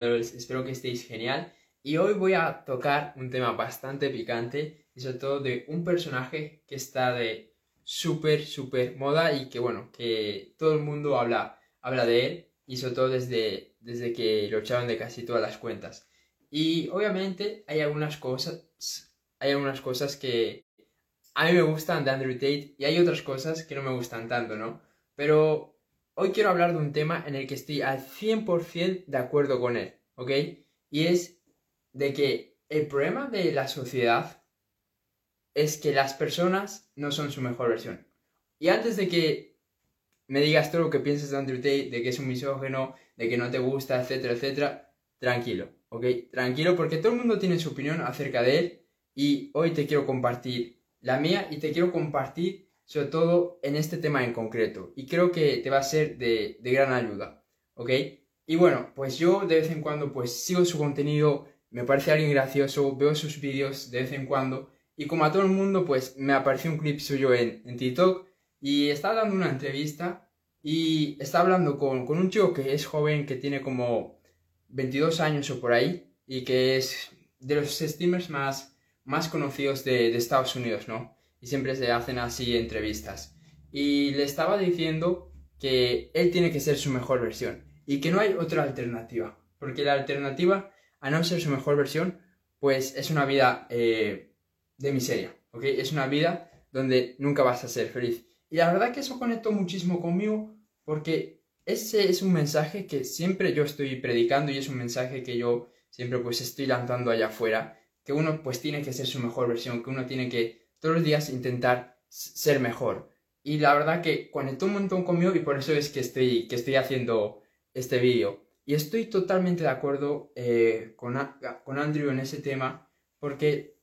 espero que estéis genial. Y hoy voy a tocar un tema bastante picante y sobre todo de un personaje que está de súper, súper moda y que bueno, que todo el mundo habla, habla de él y sobre todo desde, desde que lo echaron de casi todas las cuentas. Y obviamente hay algunas cosas, hay algunas cosas que a mí me gustan de Andrew Tate y hay otras cosas que no me gustan tanto, ¿no? Pero hoy quiero hablar de un tema en el que estoy al 100% de acuerdo con él, ¿ok? Y es de que el problema de la sociedad es que las personas no son su mejor versión. Y antes de que me digas todo lo que piensas de Andrew Tate, de que es un misógeno, de que no te gusta, etcétera, etcétera, tranquilo, ¿ok? Tranquilo porque todo el mundo tiene su opinión acerca de él y hoy te quiero compartir la mía y te quiero compartir sobre todo en este tema en concreto. Y creo que te va a ser de, gran ayuda, ¿ok? Y bueno, pues yo de vez en cuando pues sigo su contenido, me parece alguien gracioso, veo sus vídeos de vez en cuando. Y como a todo el mundo, pues me apareció un clip suyo en, en TikTok y está dando una entrevista y está hablando con, con, un chico que es joven, que tiene como 22 años o por ahí y que es de los streamers más, más conocidos de, de Estados Unidos, ¿no? Y siempre se hacen así entrevistas. Y le estaba diciendo que él tiene que ser su mejor versión y que no hay otra alternativa, porque la alternativa a no ser su mejor versión, pues es una vida eh, de miseria, ¿ok? Es una vida donde nunca vas a ser feliz. Y la verdad que eso conectó muchísimo conmigo porque ese es un mensaje que siempre yo estoy predicando y es un mensaje que yo siempre pues estoy lanzando allá afuera, que uno pues tiene que ser su mejor versión, que uno tiene que todos los días intentar ser mejor. Y la verdad que conectó un montón conmigo y por eso es que estoy, que estoy haciendo este vídeo. Y estoy totalmente de acuerdo eh, con, con Andrew en ese tema, porque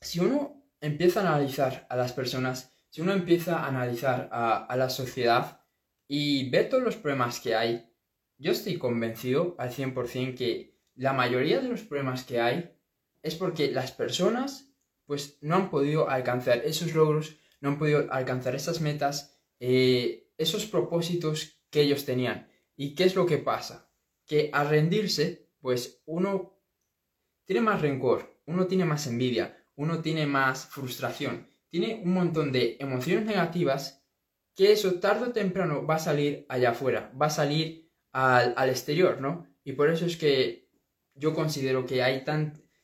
si uno empieza a analizar a las personas, si uno empieza a analizar a, a la sociedad y ve todos los problemas que hay, yo estoy convencido al 100% que la mayoría de los problemas que hay es porque las personas pues no han podido alcanzar esos logros, no han podido alcanzar esas metas, eh, esos propósitos que ellos tenían. ¿Y qué es lo que pasa? Que al rendirse, pues uno tiene más rencor, uno tiene más envidia, uno tiene más frustración, tiene un montón de emociones negativas que eso tarde o temprano va a salir allá afuera, va a salir al, al exterior, ¿no? Y por eso es que yo considero que hay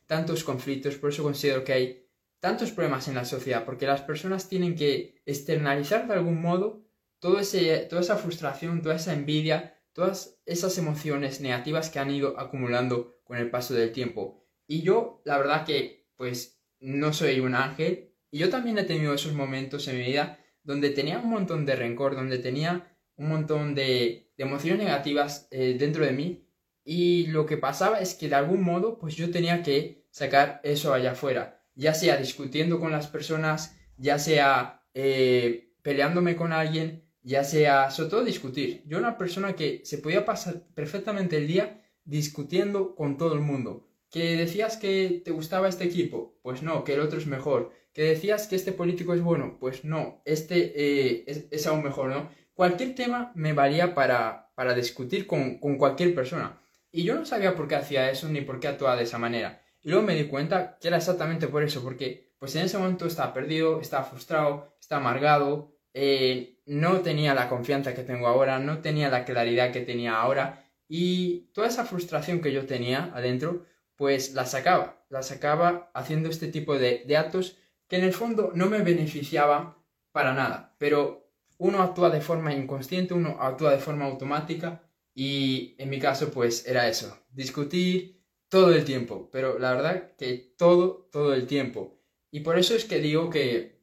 tantos conflictos, por eso considero que hay tantos problemas en la sociedad, porque las personas tienen que externalizar de algún modo todo ese, toda esa frustración, toda esa envidia, todas esas emociones negativas que han ido acumulando con el paso del tiempo. Y yo, la verdad que, pues, no soy un ángel, y yo también he tenido esos momentos en mi vida donde tenía un montón de rencor, donde tenía un montón de, emociones negativas eh, dentro de mí, y lo que pasaba es que de algún modo, pues yo tenía que sacar eso allá afuera ya sea discutiendo con las personas, ya sea eh, peleándome con alguien, ya sea, sobre todo discutir. Yo era una persona que se podía pasar perfectamente el día discutiendo con todo el mundo. Que decías que te gustaba este equipo, pues no, que el otro es mejor. Que decías que este político es bueno, pues no, este eh, es, aún mejor, ¿no? Cualquier tema me valía para, para discutir con, con cualquier persona. Y yo no sabía por qué hacía eso ni por qué actuaba de esa manera. Y luego me di cuenta que era exactamente por eso, porque pues en ese momento estaba perdido, estaba frustrado, estaba amargado, eh, no tenía la confianza que tengo ahora, no tenía la claridad que tenía ahora y toda esa frustración que yo tenía adentro, pues la sacaba, la sacaba haciendo este tipo de, de actos que en el fondo no me beneficiaban para nada, pero uno actúa de forma inconsciente, uno actúa de forma automática y en mi caso pues era eso, discutir, todo el tiempo, pero la verdad que todo, todo el tiempo. Y por eso es que digo que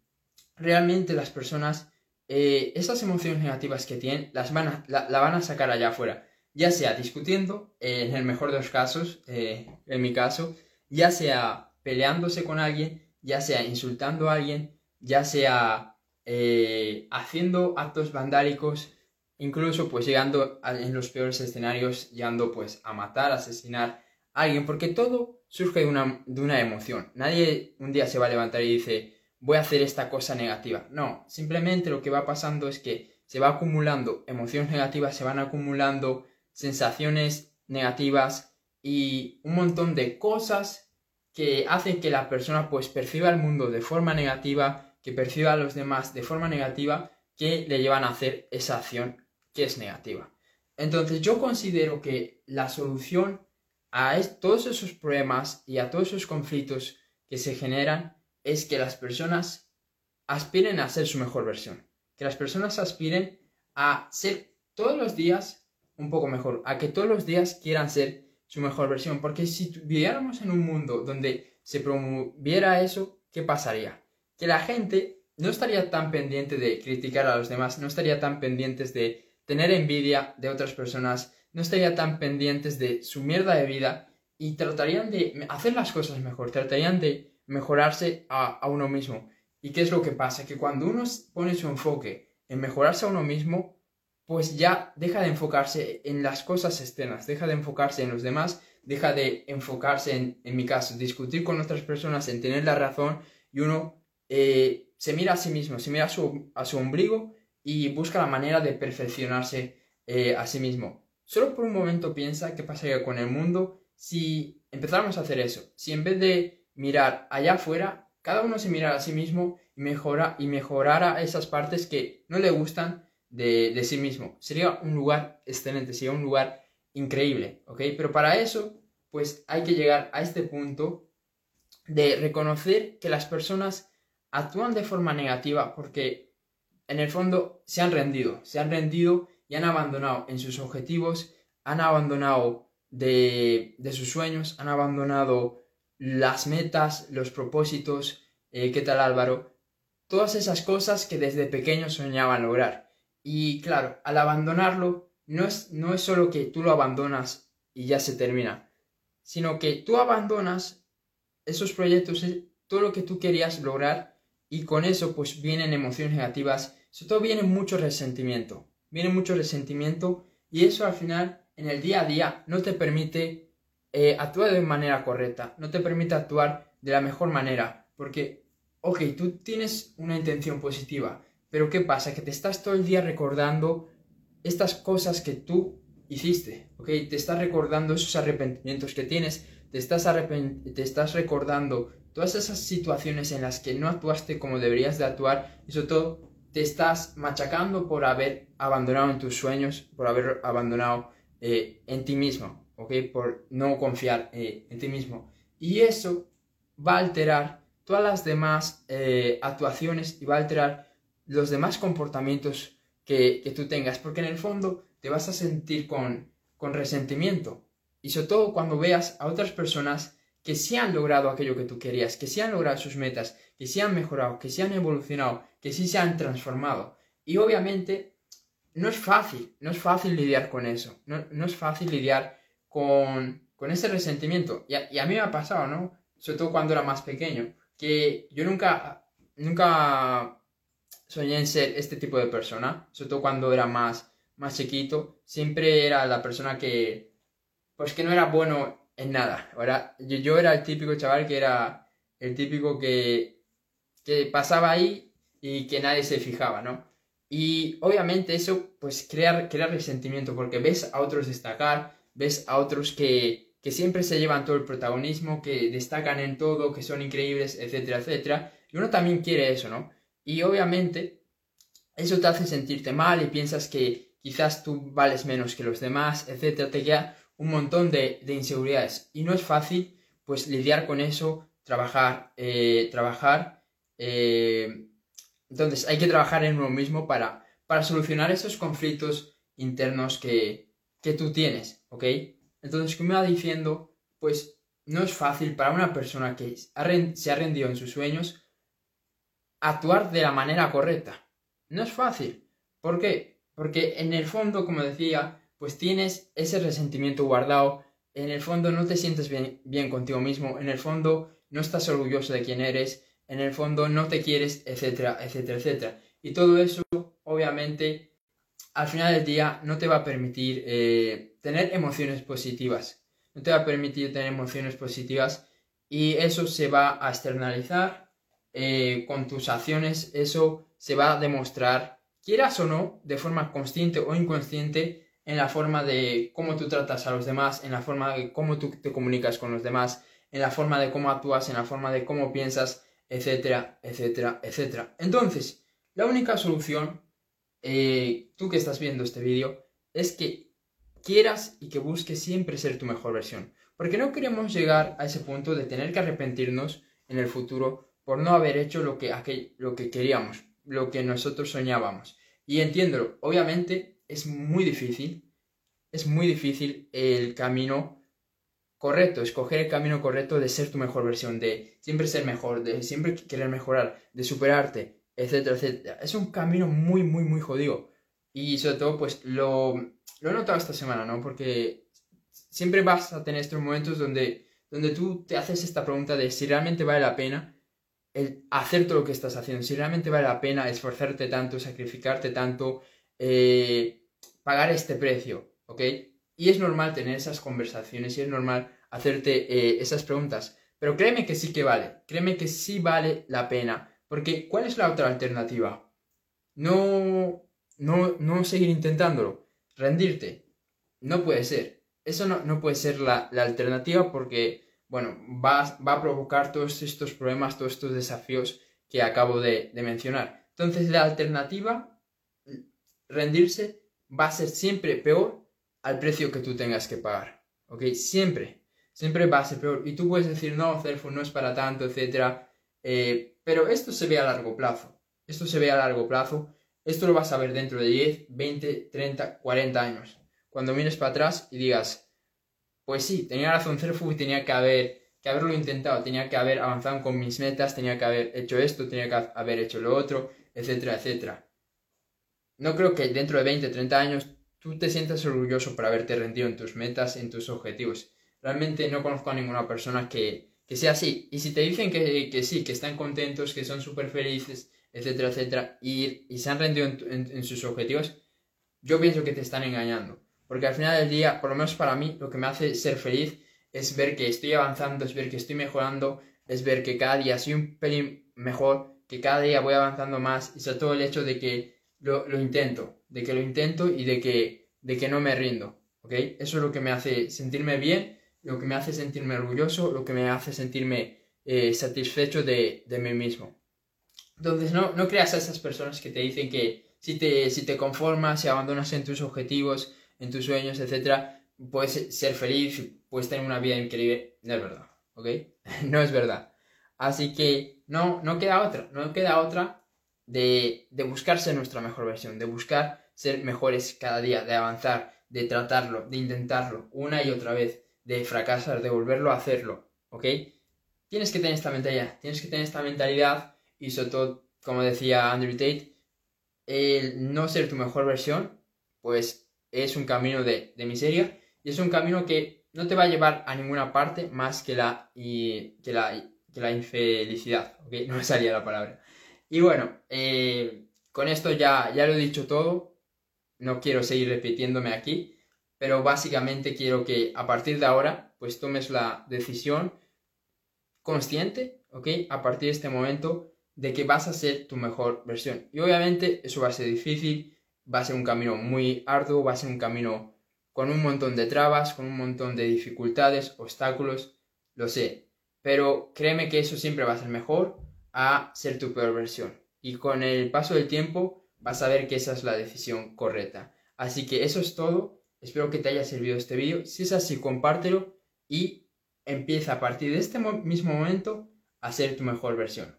realmente las personas, eh, esas emociones negativas que tienen, las van a, la, van a sacar allá afuera, ya sea discutiendo, eh, en el mejor de los casos, eh, en mi caso, ya sea peleándose con alguien, ya sea insultando a alguien, ya sea haciendo actos vandálicos, incluso pues llegando en los peores escenarios, llegando pues a matar, asesinar, alguien, porque todo surge de una, de una emoción. Nadie un día se va a levantar y dice, voy a hacer esta cosa negativa. No, simplemente lo que va pasando es que se va acumulando emociones negativas, se van acumulando sensaciones negativas y un montón de cosas que hacen que la persona pues perciba el mundo de forma negativa, que perciba a los demás de forma negativa, que le llevan a hacer esa acción que es negativa. Entonces yo considero que la solución a todos esos problemas y a todos esos conflictos que se generan es que las personas aspiren a ser su mejor versión. Que las personas aspiren a ser todos los días un poco mejor, a que todos los días quieran ser su mejor versión. Porque si viviéramos en un mundo donde se promoviera eso, ¿qué pasaría? Que la gente no estaría tan pendiente de criticar a los demás, no estaría tan pendientes de tener envidia de otras personas, no estaría tan pendientes de su mierda de vida y tratarían de hacer las cosas mejor, tratarían de mejorarse a, uno mismo. ¿Y qué es lo que pasa? Que cuando uno pone su enfoque en mejorarse a uno mismo, pues ya deja de enfocarse en las cosas externas, deja de enfocarse en los demás, deja de enfocarse en, en mi caso, discutir con otras personas, en tener la razón y uno eh, se mira a sí mismo, se mira a su, a su ombligo y busca la manera de perfeccionarse eh, a sí mismo. Solo por un momento piensa qué pasaría con el mundo si empezáramos a hacer eso, si en vez de mirar allá afuera, cada uno se mirara a sí mismo y, mejora, y mejorara esas partes que no le gustan de, sí mismo. Sería un lugar excelente, sería un lugar increíble, ¿ok? Pero para eso, pues hay que llegar a este punto de reconocer que las personas actúan de forma negativa porque en el fondo se han rendido, se han rendido y han abandonado en sus objetivos, han abandonado de, de sus sueños, han abandonado las metas, los propósitos, eh, ¿qué tal Álvaro? Todas esas cosas que desde pequeño soñaban lograr. Y claro, al abandonarlo, no es, no es solo que tú lo abandonas y ya se termina, sino que tú abandonas esos proyectos, todo lo que tú querías lograr y con eso pues vienen emociones negativas, sobre todo viene mucho resentimiento, viene mucho resentimiento y eso al final en el día a día no te permite eh, actuar de manera correcta, no te permite actuar de la mejor manera, porque, ok, tú tienes una intención positiva, pero ¿qué pasa? Que te estás todo el día recordando estas cosas que tú hiciste, ¿ok? Te estás recordando esos arrepentimientos que tienes, te estás, te estás recordando todas esas situaciones en las que no actuaste como deberías de actuar y sobre todo te estás machacando por haber abandonado en tus sueños, por haber abandonado eh, en ti mismo, ¿ok? Por no confiar eh, en ti mismo. Y eso va a alterar todas las demás eh, actuaciones y va a alterar los demás comportamientos que, tú tengas, porque en el fondo te vas a sentir con, con resentimiento. Y sobre todo cuando veas a otras personas que sí han logrado aquello que tú querías, que sí han logrado sus metas, que sí han mejorado, que sí han evolucionado, que sí se han transformado. Y obviamente no es fácil, no es fácil lidiar con eso, no, es fácil lidiar con, ese resentimiento. Y a, y a, mí me ha pasado, ¿no? Sobre todo cuando era más pequeño, que yo nunca, nunca soñé en ser este tipo de persona, sobre todo cuando era más, más chiquito, siempre era la persona que, pues que no era bueno en nada. Ahora, yo, yo era el típico chaval que era el típico que, que pasaba ahí y que nadie se fijaba, ¿no? Y obviamente eso pues crea, crea resentimiento porque ves a otros destacar, ves a otros que, que siempre se llevan todo el protagonismo, que destacan en todo, que son increíbles, etcétera, etcétera. Y uno también quiere eso, ¿no? Y obviamente eso te hace sentirte mal y piensas que quizás tú vales menos que los demás, etc. Te queda un montón de, inseguridades. Y no es fácil pues lidiar con eso, trabajar, eh, trabajar. Eh, entonces hay que trabajar en uno mismo para, para solucionar esos conflictos internos que, que tú tienes, ¿ok? Entonces, como iba diciendo, pues no es fácil para una persona que se ha rendido en sus sueños actuar de la manera correcta. No es fácil. ¿Por qué? Porque en el fondo, como decía, pues tienes ese resentimiento guardado, en el fondo no te sientes bien, bien contigo mismo, en el fondo no estás orgulloso de quién eres, en el fondo no te quieres, etcétera, etcétera, etcétera. Y todo eso, obviamente, al final del día no te va a permitir eh, tener emociones positivas. No te va a permitir tener emociones positivas. Y eso se va a externalizar eh, con tus acciones, eso se va a demostrar, quieras o no, de forma consciente o inconsciente, en la forma de cómo tú tratas a los demás, en la forma de cómo tú te comunicas con los demás, en la forma de cómo actúas, en la forma de cómo piensas, etcétera, etcétera, etcétera. Entonces, la única solución, eh, tú que estás viendo este vídeo, es que quieras y que busques siempre ser tu mejor versión. Porque no queremos llegar a ese punto de tener que arrepentirnos en el futuro por no haber hecho lo que, lo que queríamos, lo que nosotros soñábamos. Y entiéndelo, obviamente es muy difícil, es muy difícil el camino correcto, escoger el camino correcto de ser tu mejor versión, de siempre ser mejor, de siempre querer mejorar, de superarte, etcétera, etcétera. Es un camino muy, muy, muy jodido. Y sobre todo, pues lo, lo he notado esta semana, ¿no? Porque siempre vas a tener estos momentos donde, donde tú te haces esta pregunta de si realmente vale la pena el hacer todo lo que estás haciendo, si realmente vale la pena esforzarte tanto, sacrificarte tanto, eh, pagar este precio, ¿ok? Y es normal tener esas conversaciones y es normal hacerte eh, esas preguntas, pero créeme que sí que vale, créeme que sí vale la pena, porque ¿cuál es la otra alternativa? No, no, no seguir intentándolo, rendirte, no puede ser, eso no, no puede ser la, la alternativa porque bueno, va, va, a provocar todos estos problemas, todos estos desafíos que acabo de, mencionar. Entonces, la alternativa, rendirse, va a ser siempre peor al precio que tú tengas que pagar. ¿Ok? Siempre. Siempre va a ser peor. Y tú puedes decir, no, Celfo no es para tanto, etc. Eh, pero esto se ve a largo plazo. Esto se ve a largo plazo. Esto lo vas a ver dentro de 10, 20, 30, 40 años. Cuando mires para atrás y digas, pues sí, tenía razón Cerfu y tenía que, haber, que haberlo intentado, tenía que haber avanzado con mis metas, tenía que haber hecho esto, tenía que haber hecho lo otro, etcétera, etcétera. No creo que dentro de 20, 30 años tú te sientas orgulloso por haberte rendido en tus metas, en tus objetivos. Realmente no conozco a ninguna persona que, sea así. Y si te dicen que, sí, que están contentos, que son súper felices, etcétera, etcétera, y, se han rendido en sus objetivos, yo pienso que te están engañando. Porque al final del día, por lo menos para mí, lo que me hace ser feliz es ver que estoy avanzando, es ver que estoy mejorando, es ver que cada día soy un pelín mejor, que cada día voy avanzando más y sobre todo el hecho de que lo, intento, de que lo intento y de que, de que no me rindo. Eso es lo que me hace sentirme bien, lo que me hace sentirme orgulloso, lo que me hace sentirme eh, satisfecho de, mí mismo. Entonces, no, no creas a esas personas que te dicen que si te, si te conformas, si abandonas en tus objetivos, en tus sueños, etcétera, puedes ser feliz, puedes tener una vida increíble. No es verdad, ¿ok? no es verdad. Así que no, no queda otra, no queda otra de, de buscar ser nuestra mejor versión, de buscar ser mejores cada día, de avanzar, de tratarlo, de intentarlo una y otra vez, de fracasar, de volverlo a hacerlo, ¿ok? Tienes que tener esta mentalidad, tienes que tener esta mentalidad y sobre todo, como decía Andrew Tate, el no ser tu mejor versión, pues es un camino de, miseria y es un camino que no te va a llevar a ninguna parte más que la, y, que la infelicidad, ¿ok? No me salía la palabra. Y bueno, eh, con esto ya, ya lo he dicho todo, no quiero seguir repitiéndome aquí, pero básicamente quiero que a partir de ahora pues tomes la decisión consciente, ¿ok? A partir de este momento de que vas a ser tu mejor versión. Y obviamente eso va a ser difícil, va a ser un camino muy arduo, va a ser un camino con un montón de trabas, con un montón de dificultades, obstáculos, lo sé. Pero créeme que eso siempre va a ser mejor a ser tu peor versión. Y con el paso del tiempo vas a ver que esa es la decisión correcta. Así que eso es todo. Espero que te haya servido este vídeo. Si es así, compártelo y empieza a partir de este mismo momento a ser tu mejor versión.